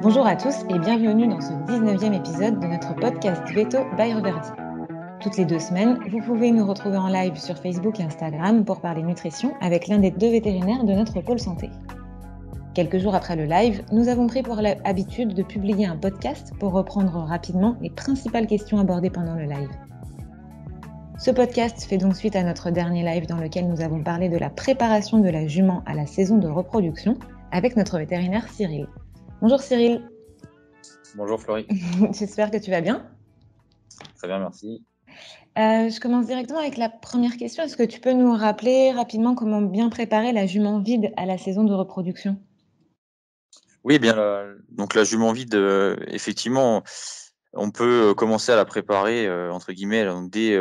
Bonjour à tous et bienvenue dans ce 19e épisode de notre podcast Veto by Reverdi. Toutes les deux semaines, vous pouvez nous retrouver en live sur Facebook et Instagram pour parler nutrition avec l'un des deux vétérinaires de notre pôle santé. Quelques jours après le live, nous avons pris pour l'habitude de publier un podcast pour reprendre rapidement les principales questions abordées pendant le live. Ce podcast fait donc suite à notre dernier live dans lequel nous avons parlé de la préparation de la jument à la saison de reproduction avec notre vétérinaire Cyril. Bonjour Cyril. Bonjour Florie. J'espère que tu vas bien. Très bien, merci. Euh, je commence directement avec la première question. Est-ce que tu peux nous rappeler rapidement comment bien préparer la jument vide à la saison de reproduction? Oui, eh bien, la, donc la jument vide, euh, effectivement, on peut euh, commencer à la préparer, entre guillemets, dès,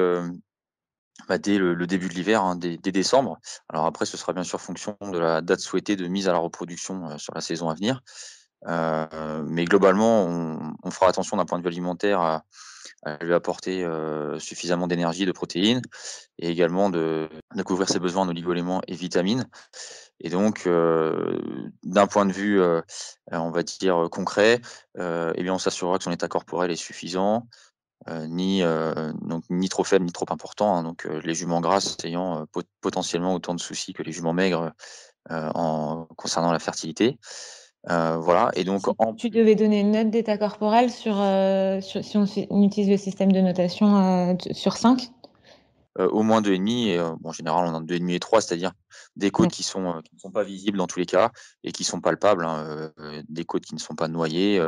bah, dès le, début de l'hiver, hein, dès, décembre. Alors après, ce sera bien sûr fonction de la date souhaitée de mise à la reproduction sur la saison à venir. Euh, mais globalement, on, fera attention d'un point de vue alimentaire à, lui apporter euh, suffisamment d'énergie, de protéines, et également de, couvrir ses besoins en oligoéléments et vitamines. Et donc, euh, d'un point de vue, on va dire concret, eh bien, on s'assurera que son état corporel est suffisant, ni, donc, ni trop faible ni trop important. Hein. donc, les juments grasses ayant potentiellement autant de soucis que les juments maigres en, concernant la fertilité. Euh, voilà. Et donc, tu devais donner une note d'état corporel sur, euh, si on, utilise le système de notation euh, sur 5 Au moins 2,5. Et, en général, on a 2,5 et 3, c'est-à-dire des côtes qui, sont, qui ne sont pas visibles dans tous les cas et qui sont palpables, hein, des côtes qui ne sont pas noyées.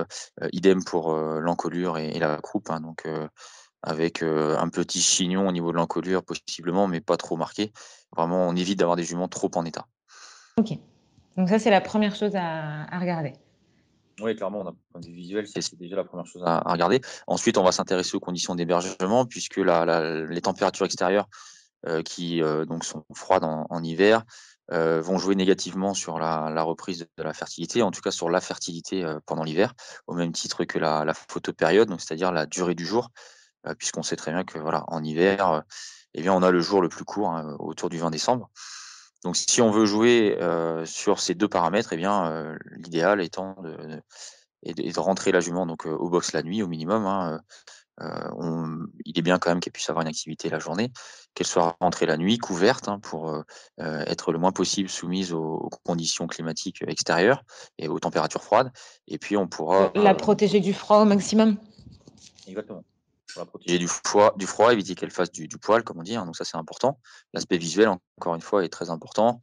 idem pour l'encolure et, la croupe. Hein, donc, avec un petit chignon au niveau de l'encolure, possiblement, mais pas trop marqué. Vraiment, on évite d'avoir des juments trop en état. Ok. Donc ça, c'est la première chose à, regarder. Oui, clairement, d'un point de vue visuel, c'est déjà la première chose à, regarder. Ensuite, on va s'intéresser aux conditions d'hébergement, puisque les températures extérieures euh, qui euh, donc sont froides en, hiver euh, vont jouer négativement sur la, reprise de la fertilité, en tout cas sur la fertilité pendant l'hiver, au même titre que la, photopériode, c'est-à-dire la durée du jour, puisqu'on sait très bien que voilà, en hiver, eh bien, on a le jour le plus court, hein, autour du 20 décembre. Donc, si on veut jouer sur ces deux paramètres, eh bien, l'idéal étant de, de, rentrer la jument donc, au box la nuit au minimum. Hein, il est bien quand même qu'elle puisse avoir une activité la journée, qu'elle soit rentrée la nuit, couverte, hein, pour être le moins possible soumise aux, conditions climatiques extérieures et aux températures froides. Et puis, on pourra. La protéger du froid au maximum. Exactement pour protéger du froid, éviter qu'elle fasse du, poil, comme on dit. Hein, donc ça, c'est important. L'aspect visuel, encore une fois, est très important.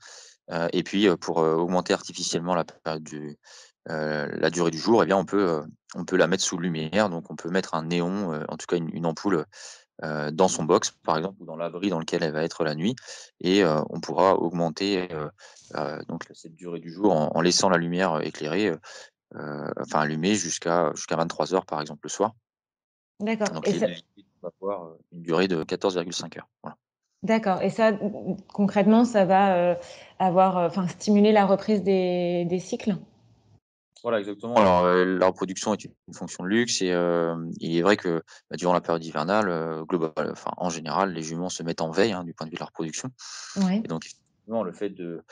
Euh, et puis, euh, pour euh, augmenter artificiellement la, du, la durée du jour, eh bien, on peut, la mettre sous lumière. Donc, on peut mettre un néon, en tout cas une, ampoule dans son box, par exemple, ou dans l'abri dans lequel elle va être la nuit. Et on pourra augmenter cette durée du jour en, laissant la lumière éclairée, enfin allumée jusqu'à jusqu'à 23 heures, par exemple, le soir. D'accord. Donc, Et ça... va avoir une durée de 14,5 heures. D'accord. Et ça, concrètement, ça va avoir, enfin, stimuler la reprise des, des cycles? Voilà, exactement. Alors, la reproduction est une fonction de luxe et il est vrai que bah, durant la période hivernale, enfin, en général, les juments se mettent en veille hein, du point de vue de la reproduction. Et donc, effectivement, le fait de,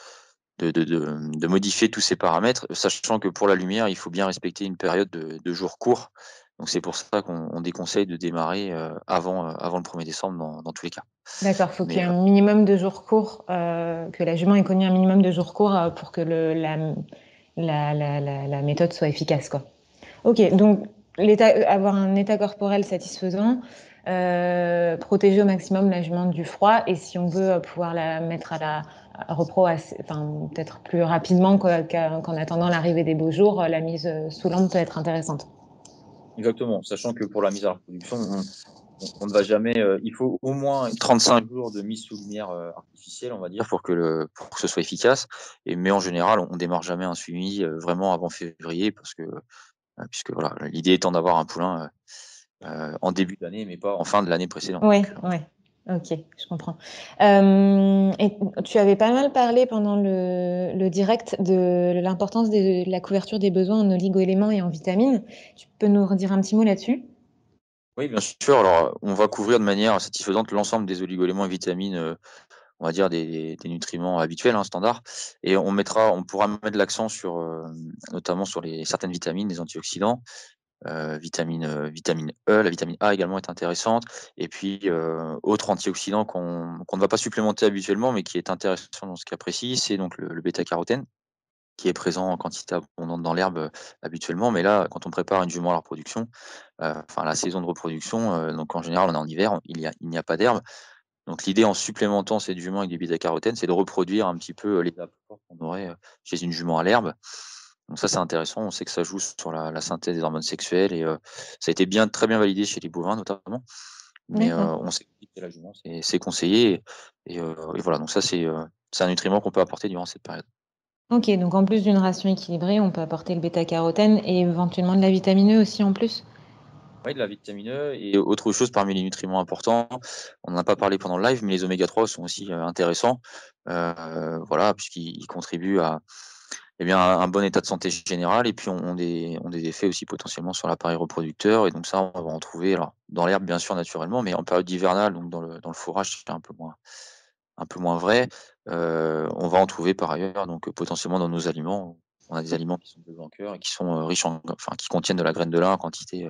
de, de, de, modifier tous ces paramètres, sachant que pour la lumière, il faut bien respecter une période de, de jours courts donc c'est pour ça qu'on déconseille de démarrer avant, avant le 1er décembre dans, tous les cas. D'accord, il faut qu'il y ait un minimum de jours courts, que la jument ait connu un minimum de jours courts pour que le, la, la, la, méthode soit efficace. Quoi. Ok, donc avoir un état corporel satisfaisant, protéger au maximum la jument du froid et si on veut pouvoir la mettre à la repro enfin, peut-être plus rapidement qu'en attendant l'arrivée des beaux jours, la mise sous lampe peut être intéressante. Exactement, sachant que pour la mise à la production, on, ne va jamais. Euh, il faut au moins 35 jours de mise sous lumière euh, artificielle, on va dire, pour que, le, pour que ce soit efficace. Et, mais en général, on, ne démarre jamais un suivi euh, vraiment avant février, parce que, puisque voilà, l'idée étant d'avoir un poulain en début d'année, mais pas en fin de l'année précédente. Oui, oui. Ok, je comprends. Euh, et tu avais pas mal parlé pendant le, direct de l'importance de la couverture des besoins en oligo-éléments et en vitamines. Tu peux nous redire un petit mot là-dessus? Oui, bien sûr. Alors, on va couvrir de manière satisfaisante l'ensemble des oligo-éléments et vitamines, euh, on va dire des, nutriments habituels, hein, standards. Et on mettra, on pourra mettre l'accent sur, notamment sur les certaines vitamines, les antioxydants, vitamine, vitamine E, la vitamine A également est intéressante. Et puis, autre antioxydant qu'on ne va pas supplémenter habituellement, mais qui est intéressant dans ce cas précis, c'est donc le, bêta-carotène, qui est présent en quantité abondante dans l'herbe habituellement. Mais là, quand on prépare une jument à la reproduction, enfin la saison de reproduction, donc en général on est en hiver, il n'y a, il a pas d'herbe. Donc l'idée en supplémentant cette jument avec du bêta-carotène, c'est de reproduire un petit peu les apports qu'on aurait chez une jument à l'herbe. Donc ça, c'est intéressant. On sait que ça joue sur la, synthèse des hormones sexuelles et ça a été bien, très bien validé chez les bovins notamment. Mais on sait que la jument, c'est conseillé. Et, voilà, donc ça, c'est un nutriment qu'on peut apporter durant cette période. Ok, donc en plus d'une ration équilibrée, on peut apporter le bêta-carotène et éventuellement de la vitamine E aussi en plus Oui, de la vitamine E et autre chose parmi les nutriments importants, on n'en a pas parlé pendant le live, mais les oméga 3 sont aussi intéressants, voilà, puisqu'ils contribuent à, eh bien, un bon état de santé général et puis on, des, des effets aussi potentiellement sur l'appareil reproducteur. Et donc ça, on va en trouver alors, dans l'herbe, bien sûr, naturellement, mais en période hivernale, donc dans le, dans le fourrage, c'est un peu moins, un peu moins vrai. Euh, on va en trouver par ailleurs, donc potentiellement dans nos aliments. On a des aliments qui sont de cœur et qui sont euh, riches en, enfin, qui contiennent de la graine de lin en quantité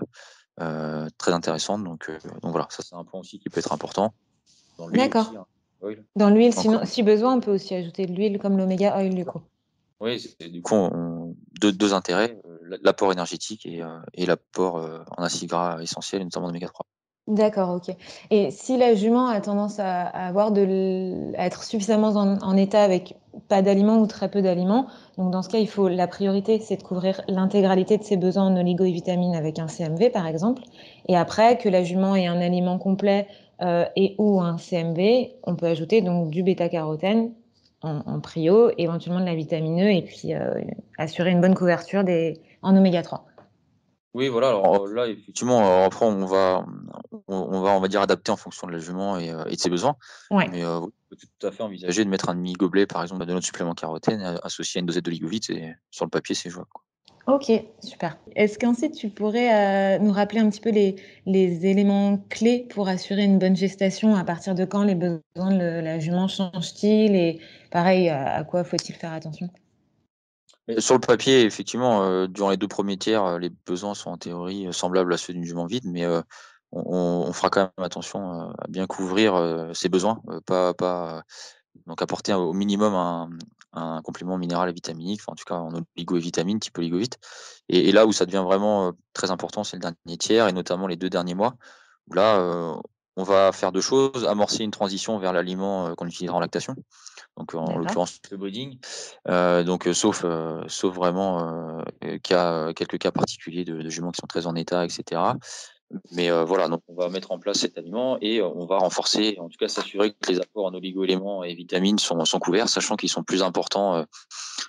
euh, très intéressante. Donc, donc voilà, ça c'est un point aussi qui peut être important. D'accord. Hein. Dans l'huile, sinon, si besoin, on peut aussi ajouter de l'huile comme l'oméga oil du coup. Oui, du coup, deux, intérêts, euh, l'apport énergétique et, euh, l'apport euh, en acides gras essentiels, notamment d'oméga 3. D'accord, ok. Et si la jument a tendance à, être suffisamment en, état avec pas d'aliments ou très peu d'aliments, donc dans ce cas, il faut la priorité, c'est de couvrir l'intégralité de ses besoins en oligo et vitamines avec un CMV par exemple. Et après, que la jument ait un aliment complet et ou un CMV, on peut ajouter donc du bêta-carotène en, prio, éventuellement de la vitamine E et puis euh, assurer une bonne couverture des, en oméga 3. Oui, voilà. Alors là, effectivement, après, on va, on, va, on va dire adapter en fonction de la jument et, euh, de ses besoins. Mais euh, on peut tout à fait envisager de mettre un demi-gobelet, par exemple, de notre supplément carotène associé à une dosette d'oligovite. Et sur le papier, c'est jouable. Ok, super. Est-ce qu'ensuite tu pourrais nous rappeler un petit peu les, éléments clés pour assurer une bonne gestation? À partir de quand les besoins de la jument changent-ils? Et pareil, à quoi faut-il faire attention? Sur le papier, effectivement, euh, durant les deux premiers tiers, euh, les besoins sont en théorie euh, semblables à ceux d'une jument vide, mais on, fera quand même attention à bien couvrir ses besoins, pas, pas donc apporter au minimum un, complément minéral et vitaminique, en tout cas en oligo et vitamines, type oligovite. Et, et là où ça devient vraiment très important, c'est le dernier tiers et notamment les deux derniers mois, où là, on va faire deux choses amorcer une transition vers l'aliment qu'on utilisera en lactation donc en l'occurrence le boarding. Euh, donc sauf, vraiment quelques cas particuliers de, de, juments qui sont très en état, etc. Mais voilà, donc on va mettre en place cet aliment et on va renforcer, en tout cas s'assurer que les apports en oligo-éléments et vitamines sont, couverts, sachant qu'ils sont plus importants.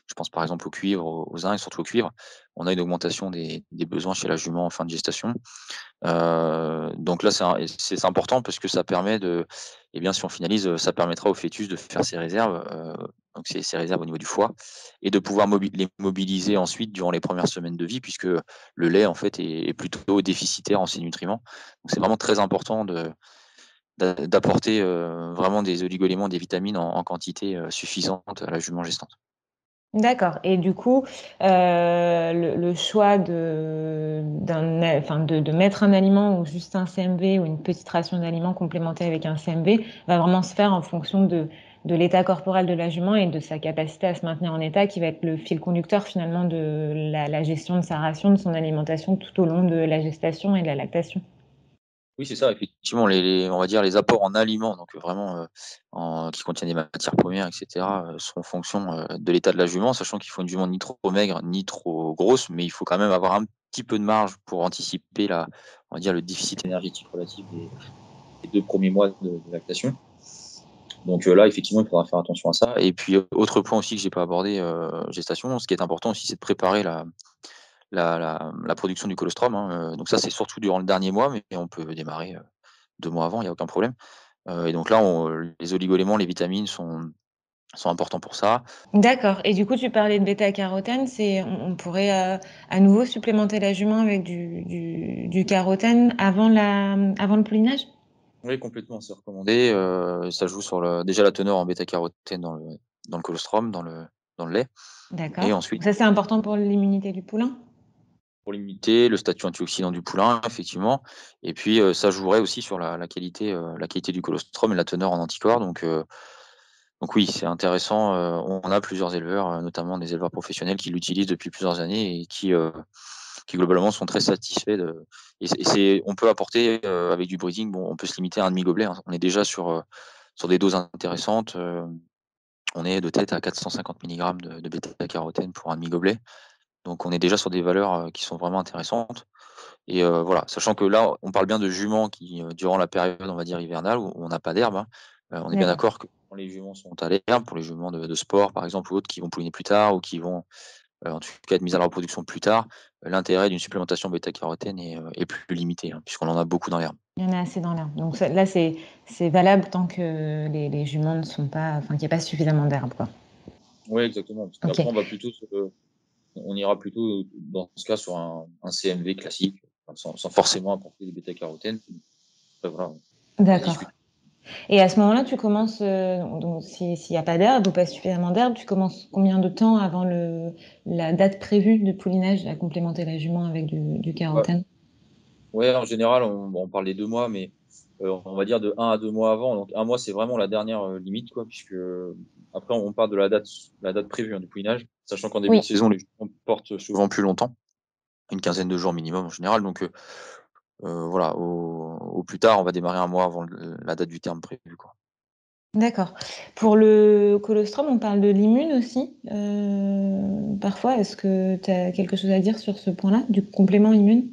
je pense par exemple au cuivre, aux zinc, surtout au cuivre. On a une augmentation des, besoins chez la jument en fin de gestation. donc là, c'est important parce que ça permet de, eh bien, si on finalise, ça permettra au fœtus de faire ses réserves, donc ses, réserves au niveau du foie, et de pouvoir les mobiliser ensuite durant les premières semaines de vie, puisque le lait, en fait, est, plutôt déficitaire en ces nutriments. Donc, c'est vraiment très important d'apporter vraiment des oligoéléments, des vitamines en, quantité suffisante à la jument gestante. D'accord. Et du coup, euh, le, choix de, de, mettre un aliment ou juste un CMV ou une petite ration d'aliments complémentée avec un CMV va vraiment se faire en fonction de, de l'état corporel de la jument et de sa capacité à se maintenir en état, qui va être le fil conducteur finalement de la gestion de sa ration, de son alimentation tout au long de la gestation et de la lactation. Oui, c'est ça, effectivement, les, on va dire les apports en aliments, donc vraiment euh, qui contiennent des matières premières, etc., euh, sont en fonction euh, de l'état de la jument, sachant qu'il faut une jument ni trop maigre ni trop grosse, mais il faut quand même avoir un petit peu de marge pour anticiper la, on va dire, le déficit énergétique relatif des, deux premiers mois de, lactation. Donc là, effectivement, il faudra faire attention à ça. Et puis, autre point aussi que j'ai pas abordé, gestation, ce qui est important aussi, c'est de préparer la, la, production du colostrum. Hein, euh, donc ça, c'est surtout durant le dernier mois, mais on peut démarrer euh, deux mois avant, il n'y a aucun problème. Euh, et donc là, les oligoéléments, les vitamines sont, sont importants pour ça. D'accord. Et du coup, tu parlais de bêta-carotène. C'est, on, pourrait à nouveau supplémenter la jument avec du, du, carotène avant, la, avant le pollinage? Oui, complètement, c'est recommandé. ça joue sur le, déjà la teneur en bêta-carotène dans le, dans le colostrum, dans le, dans le lait. D'accord. Et ensuite. Ça, c'est important pour l'immunité du poulain? Pour l'immunité, le statut antioxydant du poulain, effectivement. Et puis, ça jouerait aussi sur la, qualité, la qualité du colostrum et la teneur en anticorps. Donc, donc oui, c'est intéressant. on a plusieurs éleveurs, notamment des éleveurs professionnels, qui l'utilisent depuis plusieurs années et qui, qui globalement sont très satisfaits. Et, c'est, on peut apporter avec du breeding, bon, on peut se limiter à un demi-gobelet. Hein. On est déjà sur, sur des doses intéressantes. on est de tête à 450 mg de, de bêta-carotène pour un demi-gobelet. Donc on est déjà sur des valeurs qui sont vraiment intéressantes. Et voilà, sachant que là, on parle bien de juments qui, durant la période, on va dire, hivernale, où on n'a pas d'herbe, hein, on est bien d'accord que les juments sont à l'herbe, pour les juments de, sport, par exemple, ou autres, qui vont pouliner plus tard ou qui vont, euh, en tout cas, être mise à la reproduction plus tard, l'intérêt d'une supplémentation bêta-carotène est, plus limité, hein, puisqu'on en a beaucoup dans l'herbe. Il y en a assez dans l'herbe. Donc là, c'est valable tant que les, juments ne sont pas, enfin, qu'il n'y a pas suffisamment d'herbe, Oui, exactement. Parce on va plutôt, on ira plutôt dans ce cas sur un, CMV classique, sans, forcément apporter des bêta-carotènes. D'accord. Et à ce moment-là, tu commences, euh, s'il n'y a pas d'herbe ou pas suffisamment d'herbe, tu commences combien de temps avant le, la date prévue de poulinage à complémenter la jument avec du, du carotène? Oui, en général, on, parle des deux mois, mais euh, on va dire de un à deux mois avant. Donc un mois, c'est vraiment la dernière euh, limite, quoi, puisque après, on parle de la date, la date prévue hein, du poulinage, sachant qu'en début de saison, les juments portent souvent plus longtemps, une quinzaine de jours minimum en général. Donc euh, voilà, au, plus tard, on va démarrer un mois avant la date du terme prévu. D'accord. Pour le colostrum, on parle de l'immune aussi. Euh, parfois, est-ce que tu as quelque chose à dire sur ce point-là, du complément immune?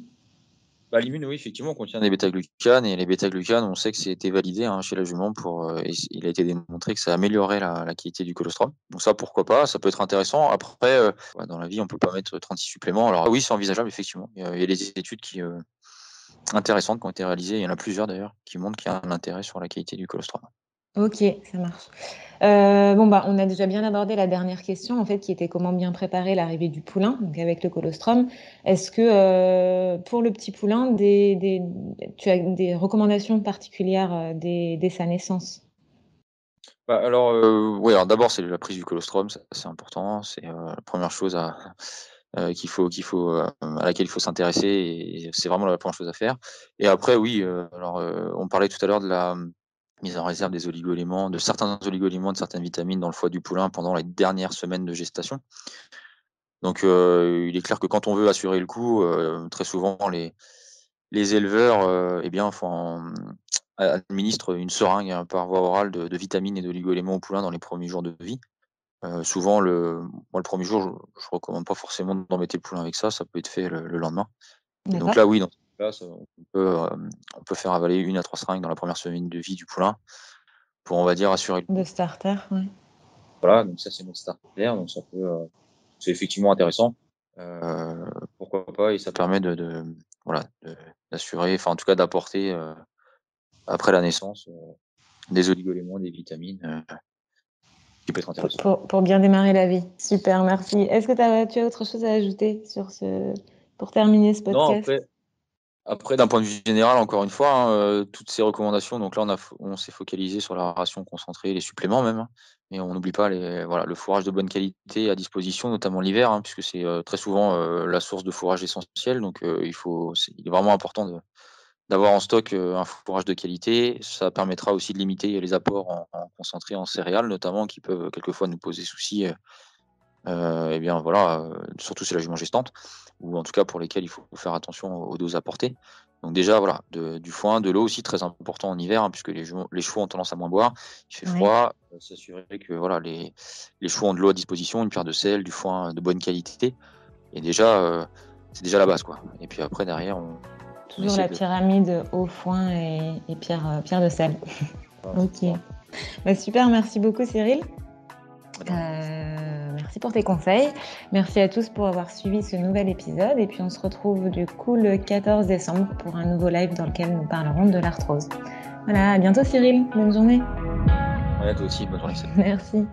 Bah, oui, effectivement, contient des bêta-glucanes. Et les bêta-glucanes, on sait que c'est été validé hein, chez la jument. Pour, euh, il a été démontré que ça améliorait la, qualité du colostrum. Donc ça, pourquoi pas Ça peut être intéressant. Après, dans la vie, on peut pas mettre 36 suppléments. Alors oui, c'est envisageable, effectivement. Il y a, des études qui, intéressantes qui ont été réalisées. Il y en a plusieurs d'ailleurs qui montrent qu'il y a un intérêt sur la qualité du colostrum. Ok, ça marche. Euh, bon, bah, on a déjà bien abordé la dernière question, en fait, qui était comment bien préparer l'arrivée du poulain, donc avec le colostrum. Est-ce que euh, pour le petit poulain, tu as des recommandations particulières euh, dès, sa naissance? Bah, Alors, oui, d'abord, c'est la prise du colostrum, c'est important. C'est la première chose à, laquelle il faut s'intéresser. Et c'est vraiment la première chose à faire. Et après, oui, alors on parlait tout à l'heure de la mise en réserve des oligoéléments, de certains oligoéléments, de certaines vitamines dans le foie du poulain pendant les dernières semaines de gestation. Donc, il est clair que quand on veut assurer le coup, très souvent les, les éleveurs, eh bien, font, administrent une seringue par voie orale de, de vitamines et d'oligoéléments au poulain dans les premiers jours de vie. Euh, souvent, le, moi, le premier jour, je, ne recommande pas forcément d'embêter le poulain avec ça. Ça peut être fait le, lendemain. donc là, oui, dans cas, on peut, euh, on peut faire avaler une à trois seringues dans la première semaine de vie du poulain pour, on va dire, assurer. De starter, oui. Voilà, donc ça, c'est notre starter. Donc ça peut, euh, c'est effectivement intéressant. pourquoi pas Et ça permet de, voilà, d'assurer, enfin, en tout cas, d'apporter après la naissance des oligoéléments, des vitamines pour, bien démarrer la vie. Super, merci. Est-ce que as, tu as autre chose à ajouter sur ce, pour terminer ce podcast? Non, après, d'un point de vue général, encore une fois, hein, euh, toutes ces recommandations, donc là, on, s'est focalisé sur la ration concentrée, les suppléments même, hein, mais on n'oublie pas les, voilà, le fourrage de bonne qualité à disposition, notamment l'hiver, hein, puisque c'est euh, très souvent euh, la source de fourrage essentiel. Donc, il, faut, il est vraiment important d'avoir en stock un fourrage de qualité. Ça permettra aussi de limiter les apports en, concentré en céréales, notamment, qui peuvent quelquefois nous poser souci. Et eh bien voilà, surtout si la jument gestante, ou en tout cas pour lesquels il faut faire attention aux doses apportées. Donc déjà voilà, du foin, de l'eau aussi très important en hiver, hein, puisque les, les, chevaux ont tendance à moins boire. Il fait froid, s'assurer que voilà les, les chevaux ont de l'eau à disposition, une pierre de sel, du foin de bonne qualité. Et déjà, c'est déjà la base quoi. Et puis après derrière, on, Toujours la pyramide au foin et, pierre, euh, pierre de sel. ok. Bah, super, merci beaucoup Cyril. Euh, merci pour tes conseils. Merci à tous pour avoir suivi ce nouvel épisode. Et puis on se retrouve du coup le 14 décembre pour un nouveau live dans lequel nous parlerons de l'arthrose. Voilà, à bientôt Cyril. Bonne journée. Ouais, toi aussi, bonne journée. Merci.